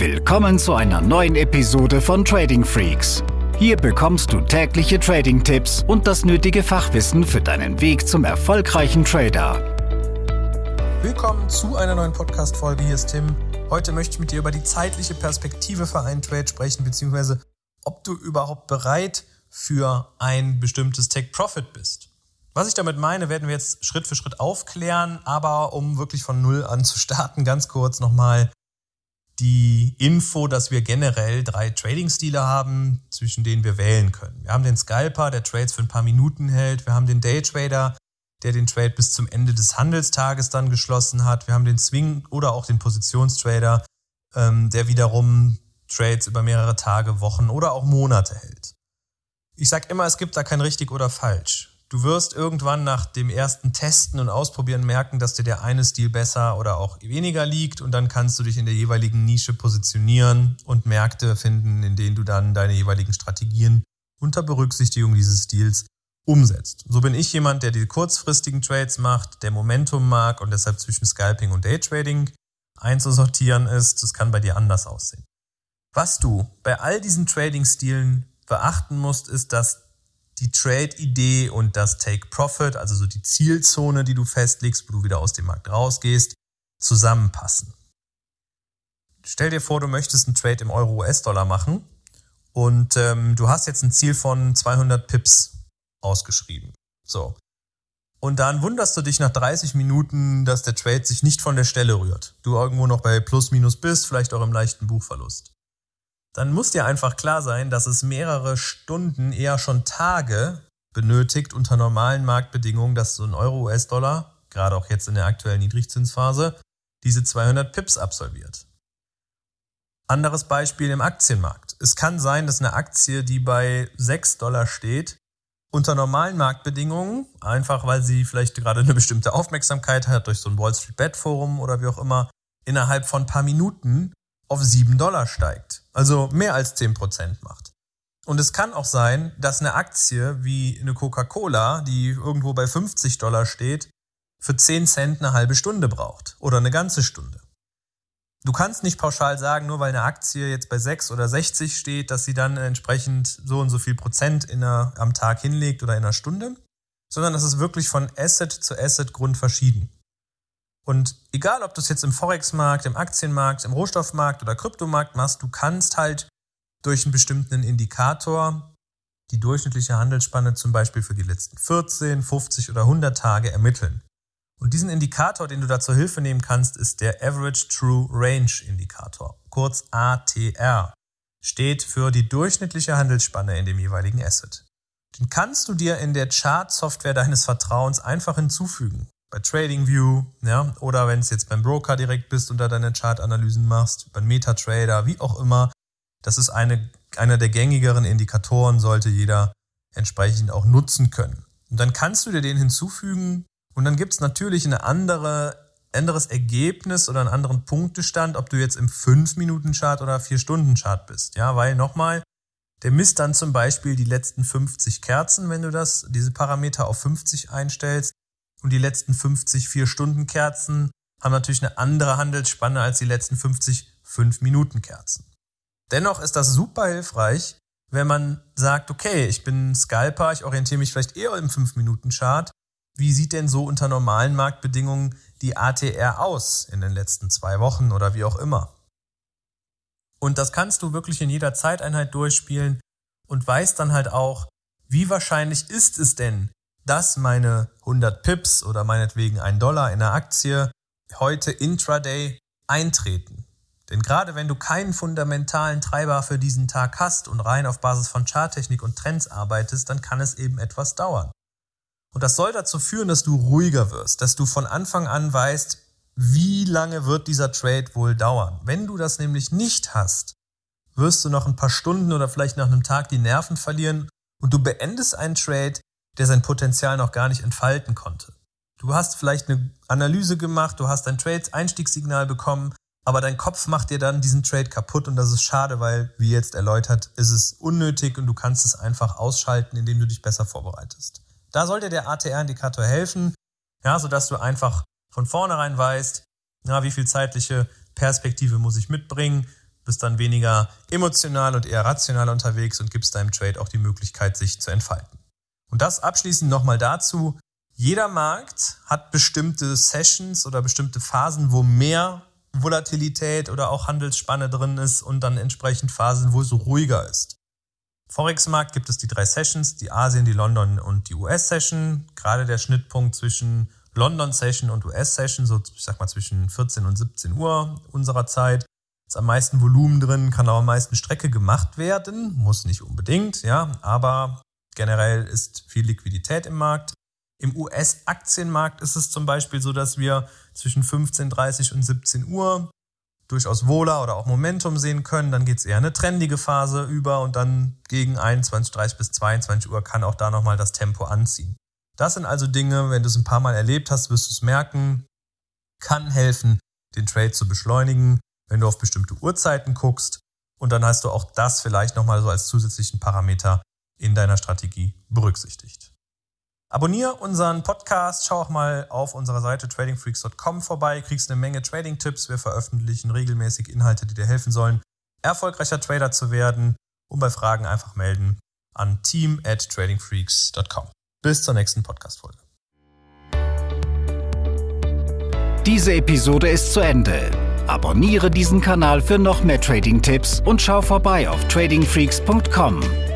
Willkommen zu einer neuen Episode von Trading Freaks. Hier bekommst du tägliche Trading-Tipps und das nötige Fachwissen für deinen Weg zum erfolgreichen Trader. Willkommen zu einer neuen Podcast-Folge. Hier ist Tim. Heute möchte ich mit dir über die zeitliche Perspektive für einen Trade sprechen, beziehungsweise ob du überhaupt bereit für ein bestimmtes Take-Profit bist. Was ich damit meine, werden wir jetzt Schritt für Schritt aufklären, aber um wirklich von Null an zu starten, ganz kurz nochmal die Info, dass wir generell drei Trading-Stile haben, zwischen denen wir wählen können. Wir haben den Scalper, der Trades für ein paar Minuten hält. Wir haben den Daytrader, der den Trade bis zum Ende des Handelstages dann geschlossen hat. Wir haben den Swing oder auch den Positionstrader, ähm, der wiederum Trades über mehrere Tage, Wochen oder auch Monate hält. Ich sage immer, es gibt da kein richtig oder falsch. Du wirst irgendwann nach dem ersten Testen und Ausprobieren merken, dass dir der eine Stil besser oder auch weniger liegt und dann kannst du dich in der jeweiligen Nische positionieren und Märkte finden, in denen du dann deine jeweiligen Strategien unter Berücksichtigung dieses Stils umsetzt. So bin ich jemand, der die kurzfristigen Trades macht, der Momentum mag und deshalb zwischen Scalping und Daytrading einzusortieren ist. Das kann bei dir anders aussehen. Was du bei all diesen Trading-Stilen beachten musst, ist, dass die Trade-Idee und das Take-Profit, also so die Zielzone, die du festlegst, wo du wieder aus dem Markt rausgehst, zusammenpassen. Stell dir vor, du möchtest einen Trade im Euro-US-Dollar machen und ähm, du hast jetzt ein Ziel von 200 Pips ausgeschrieben. So. Und dann wunderst du dich nach 30 Minuten, dass der Trade sich nicht von der Stelle rührt. Du irgendwo noch bei Plus Minus bist, vielleicht auch im leichten Buchverlust dann muss dir einfach klar sein, dass es mehrere Stunden, eher schon Tage benötigt unter normalen Marktbedingungen, dass so ein Euro-US-Dollar, gerade auch jetzt in der aktuellen Niedrigzinsphase, diese 200 Pips absolviert. Anderes Beispiel im Aktienmarkt. Es kann sein, dass eine Aktie, die bei 6 Dollar steht, unter normalen Marktbedingungen, einfach weil sie vielleicht gerade eine bestimmte Aufmerksamkeit hat durch so ein Wall Street Bet Forum oder wie auch immer, innerhalb von ein paar Minuten auf 7 Dollar steigt. Also mehr als 10 Prozent macht. Und es kann auch sein, dass eine Aktie wie eine Coca-Cola, die irgendwo bei 50 Dollar steht, für 10 Cent eine halbe Stunde braucht oder eine ganze Stunde. Du kannst nicht pauschal sagen, nur weil eine Aktie jetzt bei 6 oder 60 steht, dass sie dann entsprechend so und so viel Prozent in einer, am Tag hinlegt oder in einer Stunde, sondern das ist wirklich von Asset zu Asset grundverschieden. Und egal, ob du es jetzt im Forex-Markt, im Aktienmarkt, im Rohstoffmarkt oder Kryptomarkt machst, du kannst halt durch einen bestimmten Indikator die durchschnittliche Handelsspanne zum Beispiel für die letzten 14, 50 oder 100 Tage ermitteln. Und diesen Indikator, den du da zur Hilfe nehmen kannst, ist der Average True Range Indikator, kurz ATR. Steht für die durchschnittliche Handelsspanne in dem jeweiligen Asset. Den kannst du dir in der Chart-Software deines Vertrauens einfach hinzufügen bei TradingView, ja, oder wenn es jetzt beim Broker direkt bist und da deine Chartanalysen machst, beim MetaTrader, wie auch immer. Das ist eine, einer der gängigeren Indikatoren, sollte jeder entsprechend auch nutzen können. Und dann kannst du dir den hinzufügen und dann gibt es natürlich eine andere, anderes Ergebnis oder einen anderen Punktestand, ob du jetzt im 5-Minuten-Chart oder 4-Stunden-Chart bist. Ja, weil nochmal, der misst dann zum Beispiel die letzten 50 Kerzen, wenn du das, diese Parameter auf 50 einstellst. Und die letzten 50 4-Stunden-Kerzen haben natürlich eine andere Handelsspanne als die letzten 50 5-Minuten-Kerzen. Dennoch ist das super hilfreich, wenn man sagt, okay, ich bin Scalper, ich orientiere mich vielleicht eher im 5-Minuten-Chart. Wie sieht denn so unter normalen Marktbedingungen die ATR aus in den letzten zwei Wochen oder wie auch immer? Und das kannst du wirklich in jeder Zeiteinheit durchspielen und weißt dann halt auch, wie wahrscheinlich ist es denn, dass meine 100 Pips oder meinetwegen ein Dollar in der Aktie heute intraday eintreten. Denn gerade wenn du keinen fundamentalen Treiber für diesen Tag hast und rein auf Basis von Charttechnik und Trends arbeitest, dann kann es eben etwas dauern. Und das soll dazu führen, dass du ruhiger wirst, dass du von Anfang an weißt, wie lange wird dieser Trade wohl dauern. Wenn du das nämlich nicht hast, wirst du noch ein paar Stunden oder vielleicht nach einem Tag die Nerven verlieren und du beendest einen Trade, der sein Potenzial noch gar nicht entfalten konnte. Du hast vielleicht eine Analyse gemacht, du hast ein Trade-Einstiegssignal bekommen, aber dein Kopf macht dir dann diesen Trade kaputt und das ist schade, weil, wie jetzt erläutert, ist es unnötig und du kannst es einfach ausschalten, indem du dich besser vorbereitest. Da sollte der ATR-Indikator helfen, ja, sodass du einfach von vornherein weißt, na, wie viel zeitliche Perspektive muss ich mitbringen, bist dann weniger emotional und eher rational unterwegs und gibst deinem Trade auch die Möglichkeit, sich zu entfalten. Und das abschließend nochmal dazu. Jeder Markt hat bestimmte Sessions oder bestimmte Phasen, wo mehr Volatilität oder auch Handelsspanne drin ist und dann entsprechend Phasen, wo es ruhiger ist. Forex-Markt gibt es die drei Sessions, die Asien, die London und die US-Session. Gerade der Schnittpunkt zwischen London-Session und US-Session, so ich sag mal zwischen 14 und 17 Uhr unserer Zeit, ist am meisten Volumen drin, kann auch am meisten Strecke gemacht werden, muss nicht unbedingt, ja, aber generell ist viel Liquidität im Markt. Im US-Aktienmarkt ist es zum Beispiel so, dass wir zwischen 15.30 und 17 Uhr durchaus Wohler oder auch Momentum sehen können. Dann geht es eher eine trendige Phase über und dann gegen 21.30 bis 22 Uhr kann auch da nochmal das Tempo anziehen. Das sind also Dinge, wenn du es ein paar Mal erlebt hast, wirst du es merken, kann helfen, den Trade zu beschleunigen, wenn du auf bestimmte Uhrzeiten guckst. Und dann hast du auch das vielleicht nochmal so als zusätzlichen Parameter in deiner Strategie berücksichtigt. Abonniere unseren Podcast, schau auch mal auf unserer Seite tradingfreaks.com vorbei, kriegst eine Menge Trading-Tipps. Wir veröffentlichen regelmäßig Inhalte, die dir helfen sollen, erfolgreicher Trader zu werden. Und bei Fragen einfach melden an team at tradingfreaks.com. Bis zur nächsten Podcast-Folge. Diese Episode ist zu Ende. Abonniere diesen Kanal für noch mehr Trading-Tipps und schau vorbei auf tradingfreaks.com.